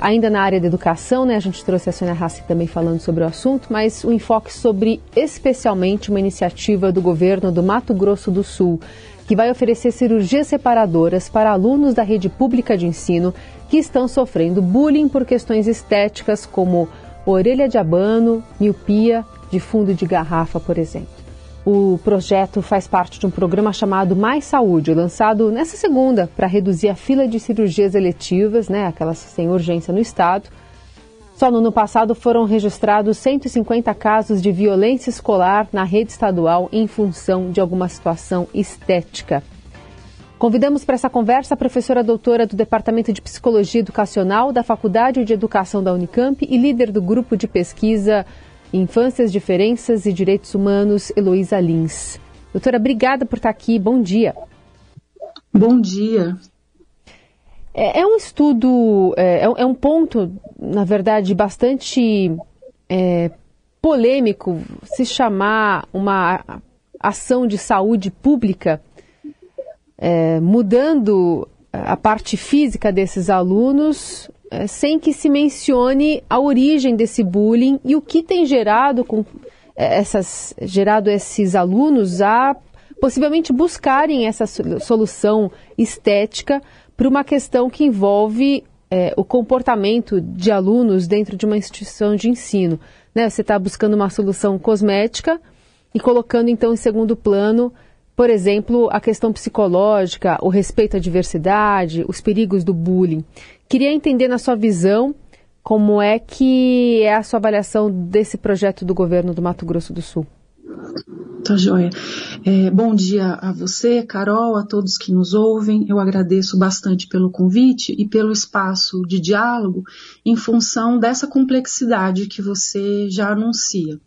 ainda na área da educação, né? A gente trouxe a Sônia Rassi também falando sobre o assunto, mas o enfoque sobre especialmente uma iniciativa do governo do Mato Grosso do Sul, que vai oferecer cirurgias separadoras para alunos da rede pública de ensino que estão sofrendo bullying por questões estéticas como orelha de abano, miopia, de fundo de garrafa, por exemplo. O projeto faz parte de um programa chamado Mais Saúde, lançado nessa segunda para reduzir a fila de cirurgias eletivas, né, aquelas sem urgência no estado. Só no ano passado foram registrados 150 casos de violência escolar na rede estadual em função de alguma situação estética. Convidamos para essa conversa a professora doutora do Departamento de Psicologia Educacional da Faculdade de Educação da Unicamp e líder do grupo de pesquisa Infâncias, Diferenças e Direitos Humanos, Heloísa Lins. Doutora, obrigada por estar aqui. Bom dia. Bom dia. É, é um estudo, é, é, um ponto, na verdade, bastante é, polêmico se chamar uma ação de saúde pública, é, mudando a parte física desses alunos é, sem que se mencione a origem desse bullying e o que tem gerado com é, essas gerado esses alunos a possivelmente buscarem essa solução estética para uma questão que envolve é, o comportamento de alunos dentro de uma instituição de ensino. Né? Você está buscando uma solução cosmética e colocando então em segundo plano, por exemplo, a questão psicológica, o respeito à diversidade, os perigos do bullying. Queria entender na sua visão como é que é a sua avaliação desse projeto do governo do Mato Grosso do Sul. Tá joia. É, bom dia a você, Carol, a todos que nos ouvem. Eu agradeço bastante pelo convite e pelo espaço de diálogo em função dessa complexidade que você já anuncia.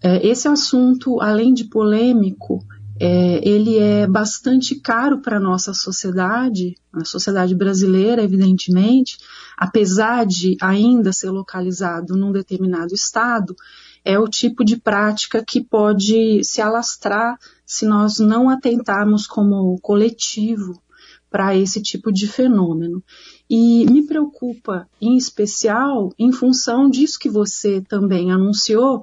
É, esse assunto, além de polêmico, é, ele é bastante caro para a nossa sociedade, a sociedade brasileira, evidentemente, apesar de ainda ser localizado num determinado estado, é o tipo de prática que pode se alastrar se nós não atentarmos como coletivo para esse tipo de fenômeno. E me preocupa, em especial, em função disso que você também anunciou,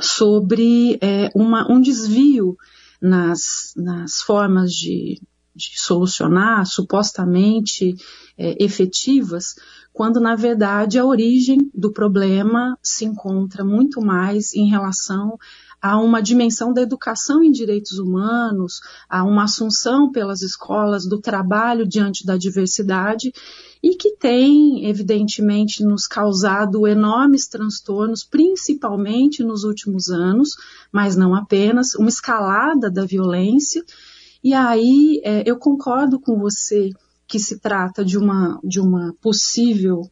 sobre é, uma, um desvio nas, nas formas de, de solucionar, supostamente é, efetivas, quando na verdade a origem do problema se encontra muito mais em relação a uma dimensão da educação em direitos humanos, a uma assunção pelas escolas do trabalho diante da diversidade e que tem, evidentemente, nos causado enormes transtornos, principalmente nos últimos anos, mas não apenas, uma escalada da violência. E aí é, eu concordo com você que se trata de uma, de uma possível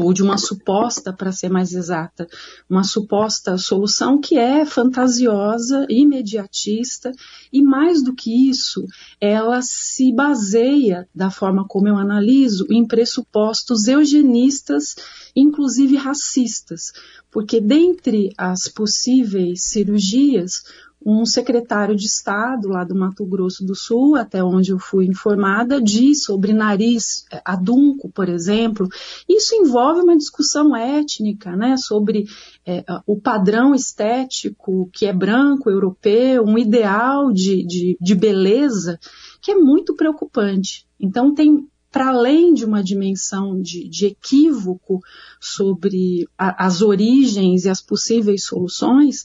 ou de uma suposta, para ser mais exata, uma suposta solução que é fantasiosa, imediatista e mais do que isso, ela se baseia, da forma como eu analiso, em pressupostos eugenistas, inclusive racistas, porque dentre as possíveis cirurgias, um secretário de Estado lá do Mato Grosso do Sul, até onde eu fui informada, diz sobre nariz é, adunco, por exemplo. Isso envolve uma discussão étnica, né, sobre é, o padrão estético que é branco, europeu, um ideal de, de, de beleza que é muito preocupante. Então tem para além de uma dimensão de, de equívoco sobre a, as origens e as possíveis soluções,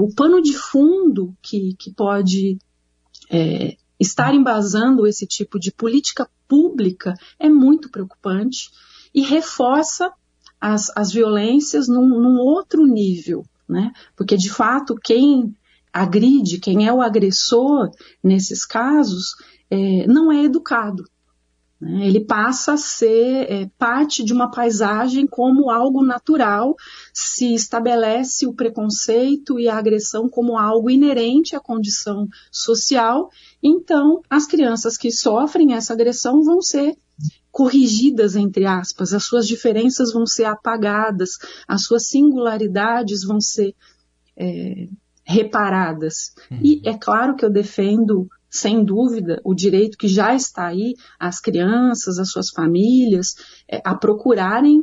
o pano de fundo que, que pode é, estar embasando esse tipo de política pública é muito preocupante e reforça as, as violências num, num outro nível, né? Porque de fato quem agride, quem é o agressor nesses casos, é, não é educado. Né? Ele passa a ser é, parte de uma paisagem como algo natural, se estabelece o preconceito e a agressão como algo inerente à condição social. Então, as crianças que sofrem essa agressão vão ser corrigidas, entre aspas, as suas diferenças vão ser apagadas, as suas singularidades vão ser é, reparadas. Uhum. E é claro que eu defendo sem dúvida, o direito que já está aí, as crianças, as suas famílias, é, a procurarem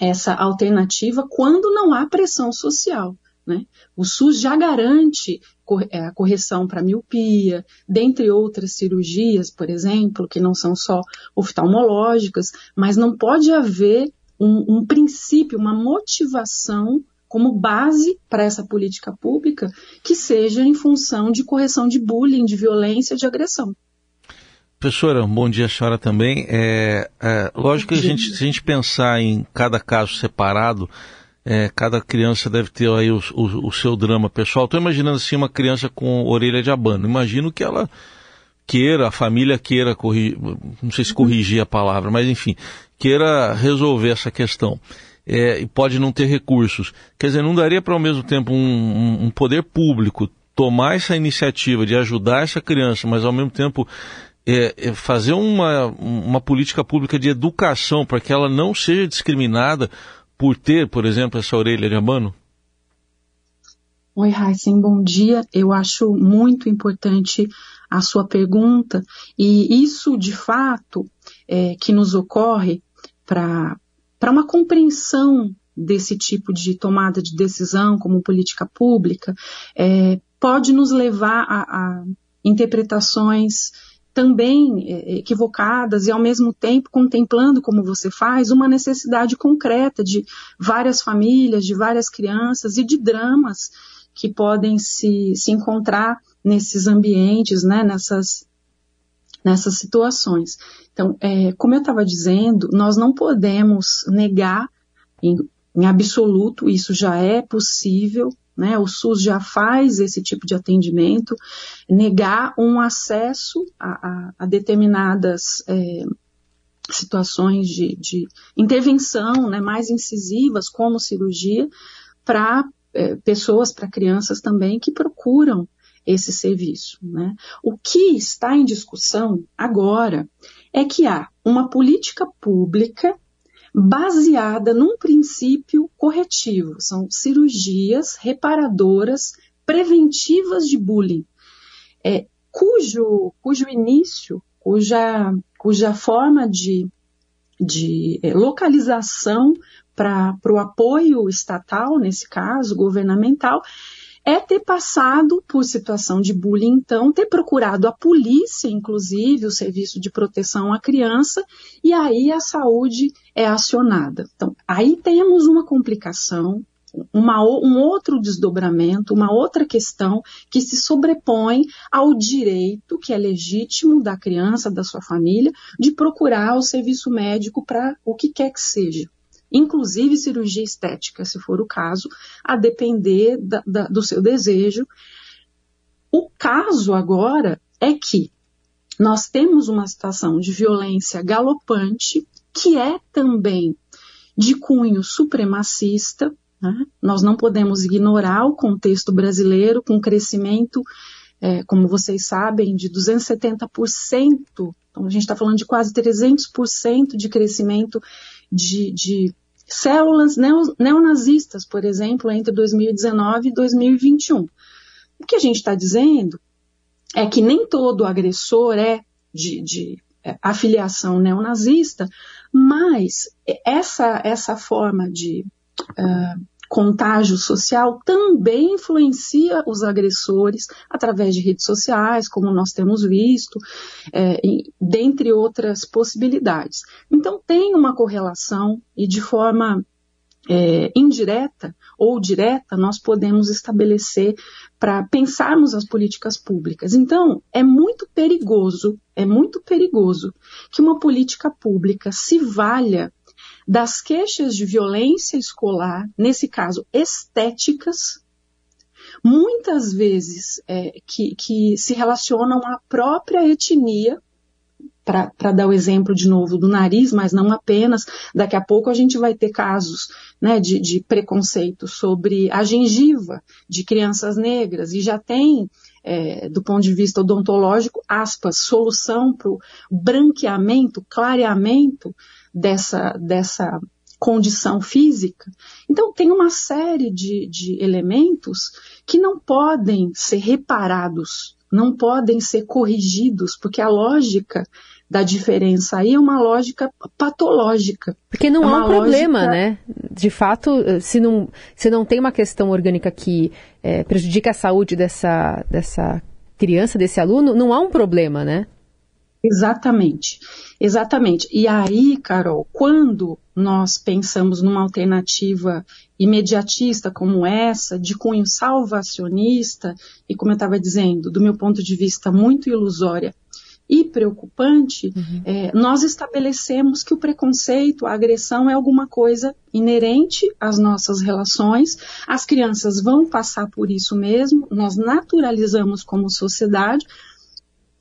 essa alternativa quando não há pressão social. Né? O SUS já garante é, a correção para miopia, dentre outras cirurgias, por exemplo, que não são só oftalmológicas, mas não pode haver um, um princípio, uma motivação como base para essa política pública que seja em função de correção de bullying, de violência, de agressão. Professora, bom dia a senhora também. É, é, lógico que a gente, se a gente pensar em cada caso separado, é, cada criança deve ter aí o, o, o seu drama pessoal. Estou imaginando assim uma criança com orelha de abano. Imagino que ela queira, a família queira corrigir, não sei se corrigir a palavra, mas enfim, queira resolver essa questão é, e pode não ter recursos. Quer dizer, não daria para ao mesmo tempo um, um, poder público tomar essa iniciativa de ajudar essa criança, mas ao mesmo tempo é, é fazer uma, uma política pública de educação para que ela não seja discriminada por ter, por exemplo, essa orelha de abano? Oi, Heisen, bom dia. Eu acho muito importante a sua pergunta e isso, de fato, é, que nos ocorre para para uma compreensão desse tipo de tomada de decisão como política pública, é, pode nos levar a, a interpretações também é, equivocadas e ao mesmo tempo contemplando, como você faz, uma necessidade concreta de várias famílias, de várias crianças e de dramas que podem se, se encontrar nesses ambientes, né, nessas, nessas situações. Então, é, como eu estava dizendo, nós não podemos negar em, em absoluto, isso já é possível, né, o SUS já faz esse tipo de atendimento, negar um acesso a, a, a determinadas é, situações de, de intervenção né, mais incisivas, como cirurgia, para é, pessoas, para crianças também que procuram esse serviço. Né? O que está em discussão agora é que há uma política pública baseada num princípio corretivo. São cirurgias reparadoras preventivas de bullying, é, cujo, cujo início, cuja, cuja forma de, de é, localização para o apoio estatal, nesse caso, governamental, é ter passado por situação de bullying, então, ter procurado a polícia, inclusive, o serviço de proteção à criança, e aí a saúde é acionada. Então, aí temos uma complicação, uma, um outro desdobramento, uma outra questão que se sobrepõe ao direito que é legítimo da criança, da sua família, de procurar o serviço médico para o que quer que seja inclusive cirurgia estética, se for o caso, a depender da, da, do seu desejo. O caso agora é que nós temos uma situação de violência galopante, que é também de cunho supremacista. Né? Nós não podemos ignorar o contexto brasileiro com crescimento, é, como vocês sabem, de 270%. Então, a gente está falando de quase 300% de crescimento de, de células neonazistas, por exemplo, entre 2019 e 2021. O que a gente está dizendo é que nem todo agressor é de, de é, afiliação neonazista, mas essa, essa forma de uh, contágio social também influencia os agressores através de redes sociais, como nós temos visto, é, dentre outras possibilidades. Então, tem uma correlação e de forma é, indireta ou direta, nós podemos estabelecer para pensarmos as políticas públicas. Então, é muito perigoso, é muito perigoso que uma política pública se valha das queixas de violência escolar, nesse caso estéticas, muitas vezes é, que, que se relacionam à própria etnia, para dar o exemplo de novo do nariz, mas não apenas, daqui a pouco a gente vai ter casos né, de, de preconceito sobre a gengiva de crianças negras, e já tem, é, do ponto de vista odontológico, aspas, solução para o branqueamento, clareamento dessa, dessa condição física. Então, tem uma série de, de elementos que não podem ser reparados não podem ser corrigidos, porque a lógica da diferença aí é uma lógica patológica. Porque não é há um problema, lógica... né? De fato, se não, se não tem uma questão orgânica que é, prejudica a saúde dessa, dessa criança, desse aluno, não há um problema, né? Exatamente, exatamente. E aí, Carol, quando nós pensamos numa alternativa imediatista como essa, de cunho salvacionista, e como eu estava dizendo, do meu ponto de vista muito ilusória e preocupante, uhum. é, nós estabelecemos que o preconceito, a agressão é alguma coisa inerente às nossas relações, as crianças vão passar por isso mesmo, nós naturalizamos como sociedade,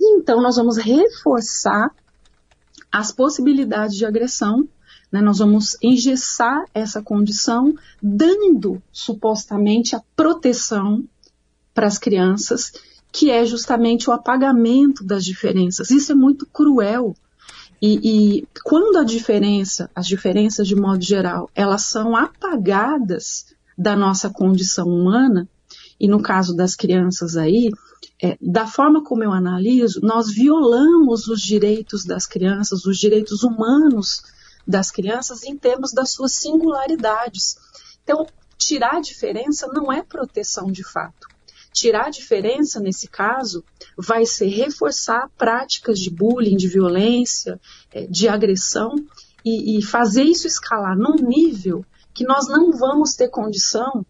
então nós vamos reforçar as possibilidades de agressão né, nós vamos engessar essa condição, dando supostamente a proteção para as crianças, que é justamente o apagamento das diferenças. Isso é muito cruel. E, e, quando a diferença, as diferenças de modo geral, elas são apagadas da nossa condição humana, e no caso das crianças aí, é, da forma como eu analiso, nós violamos os direitos das crianças, os direitos humanos das crianças em termos das suas singularidades. Então, tirar a diferença não é proteção de fato. Tirar a diferença, nesse caso, vai ser reforçar práticas de bullying, de violência, é, de agressão e, e fazer isso escalar num nível que nós não vamos ter condição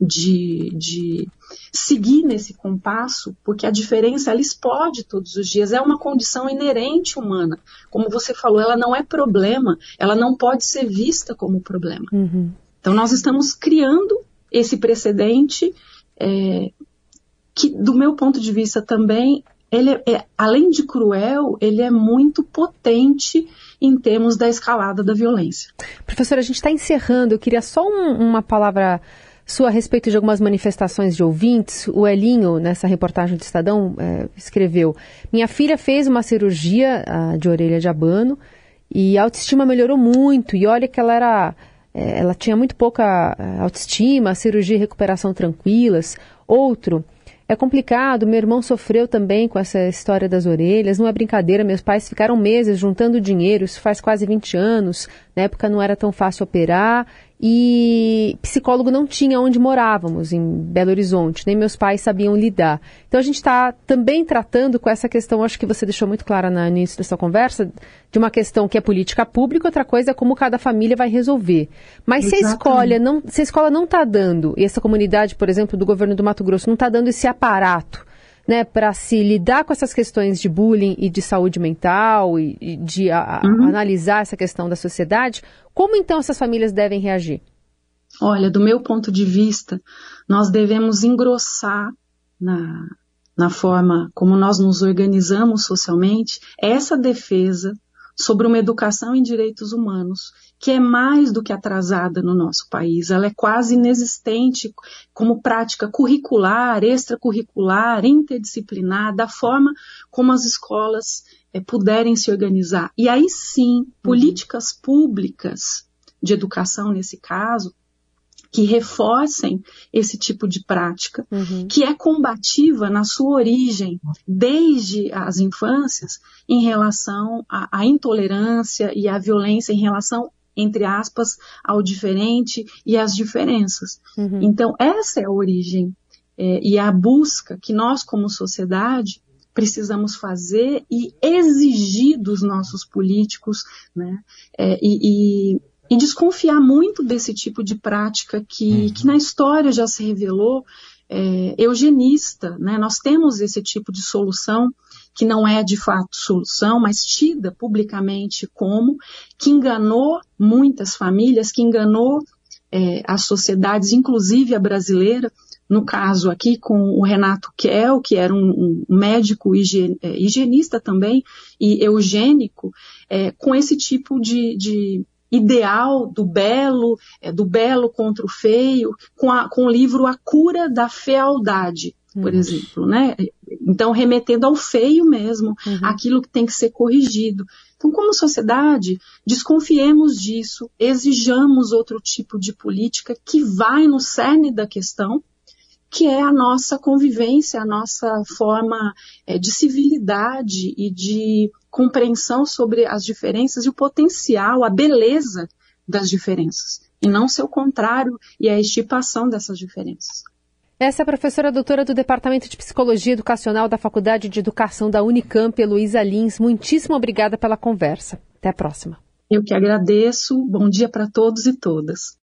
de, de seguir nesse compasso, porque a diferença ela explode todos os dias, é uma condição inerente humana. Como você falou, ela não é problema, ela não pode ser vista como problema. Uhum. Então nós estamos criando esse precedente é, que, do meu ponto de vista também, ele é, é, além de cruel, ele é muito potente em termos da escalada da violência. Professora, a gente está encerrando. Eu queria só um, uma palavra sua a respeito de algumas manifestações de ouvintes. O Elinho, nessa reportagem do Estadão, é, escreveu: Minha filha fez uma cirurgia uh, de orelha de abano e a autoestima melhorou muito. E olha que ela era. É, ela tinha muito pouca é, autoestima, cirurgia e recuperação tranquilas. Outro. É complicado, meu irmão sofreu também com essa história das orelhas, não é brincadeira, meus pais ficaram meses juntando dinheiro, isso faz quase 20 anos, na época não era tão fácil operar, e psicólogo não tinha onde morávamos, em Belo Horizonte, nem meus pais sabiam lidar. Então a gente está também tratando com essa questão, acho que você deixou muito clara no início da sua conversa, de uma questão que é política pública, outra coisa é como cada família vai resolver. Mas se a, escola não, se a escola não está dando, e essa comunidade, por exemplo, do governo do Mato Grosso, não está dando esse aparato né, para se lidar com essas questões de bullying e de saúde mental e, e de a, uhum. analisar essa questão da sociedade, como então essas famílias devem reagir? Olha, do meu ponto de vista, nós devemos engrossar na, na forma como nós nos organizamos socialmente essa defesa sobre uma educação em direitos humanos que é mais do que atrasada no nosso país. Ela é quase inexistente como prática curricular, extracurricular, interdisciplinar, da forma como as escolas é, puderem se organizar. E aí sim, uhum. políticas públicas de educação, nesse caso, que reforcem esse tipo de prática, uhum. que é combativa na sua origem, desde as infâncias, em relação à, à intolerância e à violência em relação entre aspas, ao diferente e às diferenças. Uhum. Então, essa é a origem é, e a busca que nós, como sociedade, precisamos fazer e exigir dos nossos políticos, né? É, e, e, e, desconfiar muito desse tipo de prática que, uhum. que na história já se revelou é, eugenista, né? Nós temos esse tipo de solução que não é de fato solução, mas tida publicamente como, que enganou muitas famílias, que enganou é, as sociedades, inclusive a brasileira, no caso aqui com o Renato Kell, que era um, um médico é, higienista também e eugênico, é, com esse tipo de, de ideal do belo, é, do belo contra o feio, com, a, com o livro A Cura da Fealdade, por uhum. exemplo, né? Então, remetendo ao feio mesmo, uhum. aquilo que tem que ser corrigido. Então, como sociedade, desconfiemos disso, exijamos outro tipo de política que vai no cerne da questão, que é a nossa convivência, a nossa forma é, de civilidade e de compreensão sobre as diferenças e o potencial, a beleza das diferenças, e não seu contrário e a estipação dessas diferenças. Essa é a professora doutora do Departamento de Psicologia Educacional da Faculdade de Educação da Unicamp, Heloísa Lins. Muitíssimo obrigada pela conversa. Até a próxima. Eu que agradeço. Bom dia para todos e todas.